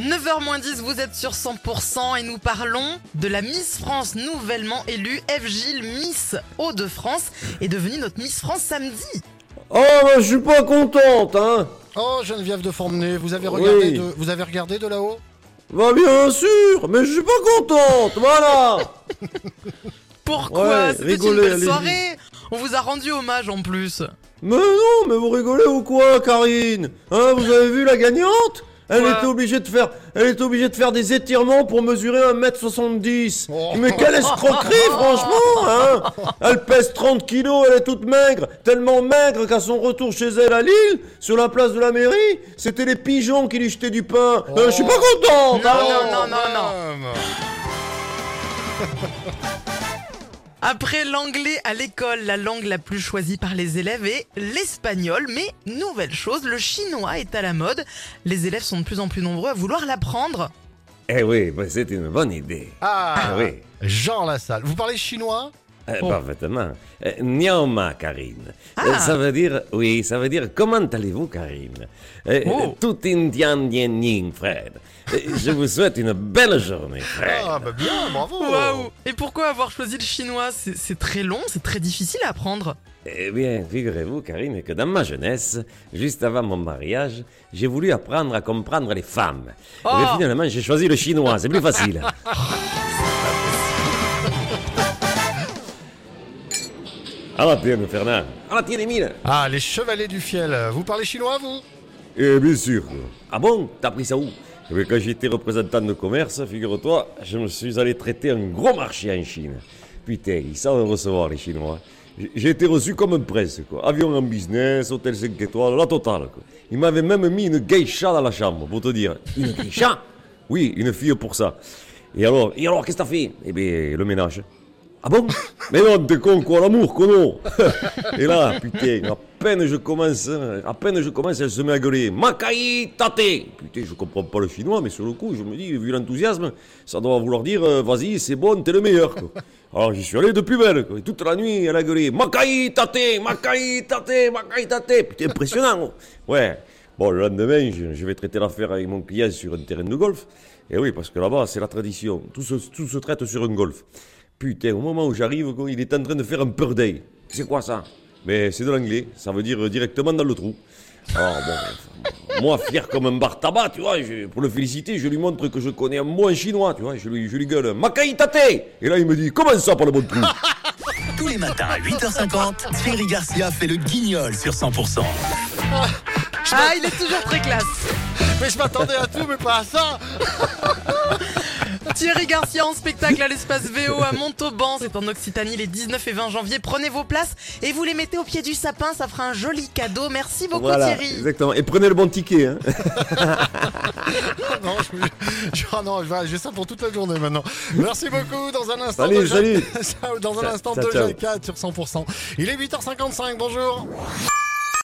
9h 10, vous êtes sur 100% et nous parlons de la Miss France nouvellement élue. Eve Gilles, Miss Hauts-de-France, est devenue notre Miss France samedi. Oh, bah, je suis pas contente, hein Oh, Geneviève de Formené, vous avez regardé, Oui. de, vous avez regardé de là-haut? Bah bien sûr, mais je suis pas contente, voilà Pourquoi Ouais, C'était une belle soirée. On vous a rendu hommage en plus. Mais non, mais vous rigolez ou quoi, Karine? Hein, vous avez vu la gagnante? Elle Quoi était obligée de faire, elle était obligée de faire des étirements pour mesurer 1m70. Oh. Mais quelle escroquerie, franchement, hein Elle pèse 30 kilos, elle est toute maigre, tellement maigre qu'à son retour chez elle à Lille, sur la place de la mairie, c'était les pigeons qui lui jetaient du pain. Euh, je suis pas contente. Non, non, non, non, non. Après l'anglais à l'école, la langue la plus choisie par les élèves est l'espagnol. Mais nouvelle chose, le chinois est à la mode. Les élèves sont de plus en plus nombreux à vouloir l'apprendre. Eh oui, bah, c'est une bonne idée. Ah, Ah oui. Jean Lassalle. Vous parlez chinois? Euh, Oh. Parfaitement. Euh, Karine. Ah. Euh, ça veut dire, oui, ça veut dire comment allez-vous, Karine? Euh, Oh. Tout indien, dien, ning, Fred. Je vous souhaite une belle journée, Fred. Ah, bah bien, bravo Waouh Et pourquoi avoir choisi le chinois? C'est c'est très long, c'est très difficile à apprendre. Eh bien, figurez-vous, Karine, que dans ma jeunesse, juste avant mon mariage, j'ai voulu apprendre à comprendre les femmes. Oh. Mais finalement, j'ai choisi le chinois, c'est plus facile. À la tienne, Fernand. À la tienne, Émile. Ah, les chevaliers du fiel. Vous parlez chinois, vous? Eh bien sûr. Ah bon? T'as pris ça où? Eh bien, Quand j'étais représentant de commerce, figure-toi, je me suis allé traiter un gros marché en Chine. Putain, ils savent recevoir les Chinois. J'ai- J'ai été reçu comme un prince, quoi. Avion en business, hôtel 5 étoiles, la totale, quoi. Ils m'avaient même mis une geisha dans la chambre, pour te dire. Une geisha? Oui, une fille pour ça. Et alors, et alors, qu'est-ce que t'as fait? Eh bien, le ménage. Ah bon Mais non, t'es con quoi, l'amour, cono Et là, putain, à peine je commence, à peine je commence, elle se met à gueuler Makai tate Putain, je comprends pas le chinois, mais sur le coup, je me dis, vu l'enthousiasme, ça doit vouloir dire, euh, vas-y, c'est bon, t'es le meilleur. Alors j'y suis allé de plus belle, quoi. Et toute la nuit, elle a gueulé Makai tate Makai tate Makai tate Putain, impressionnant. Ouais. Bon, le lendemain, je, je vais traiter l'affaire avec mon client sur un terrain de golf. Et oui, parce que là-bas, c'est la tradition. Tout se, tout se traite sur un golf. Putain, au moment où j'arrive, il est en train de faire un per day. C'est quoi ça? Mais c'est de l'anglais, ça veut dire directement dans le trou. Alors bon, enfin, moi, fier comme un bar tabac, tu vois, je- pour le féliciter, je lui montre que je connais un mot en chinois, tu vois, je lui, je lui gueule Makai tate Et là, il me dit Comment ça, par le bon trou? Tous les matins à 8h50, Thierry Garcia fait le guignol sur 100%. Ah, il est toujours très classe. Mais je m'attendais à tout, mais pas à ça Thierry Garcia en spectacle à l'espace VO à Montauban, c'est en Occitanie les 19 et 20 janvier. Prenez vos places et vous les mettez au pied du sapin, ça fera un joli cadeau. Merci beaucoup Voilà, Thierry. exactement. Et prenez le bon ticket, hein Non, je, je- ah non, je vais- j'ai ça pour toute la journée maintenant. Merci beaucoup. Dans un instant, Salut, de salut. Dans un instant, ciao, de ciao. 4 sur 100%. Il est 8h55. Bonjour.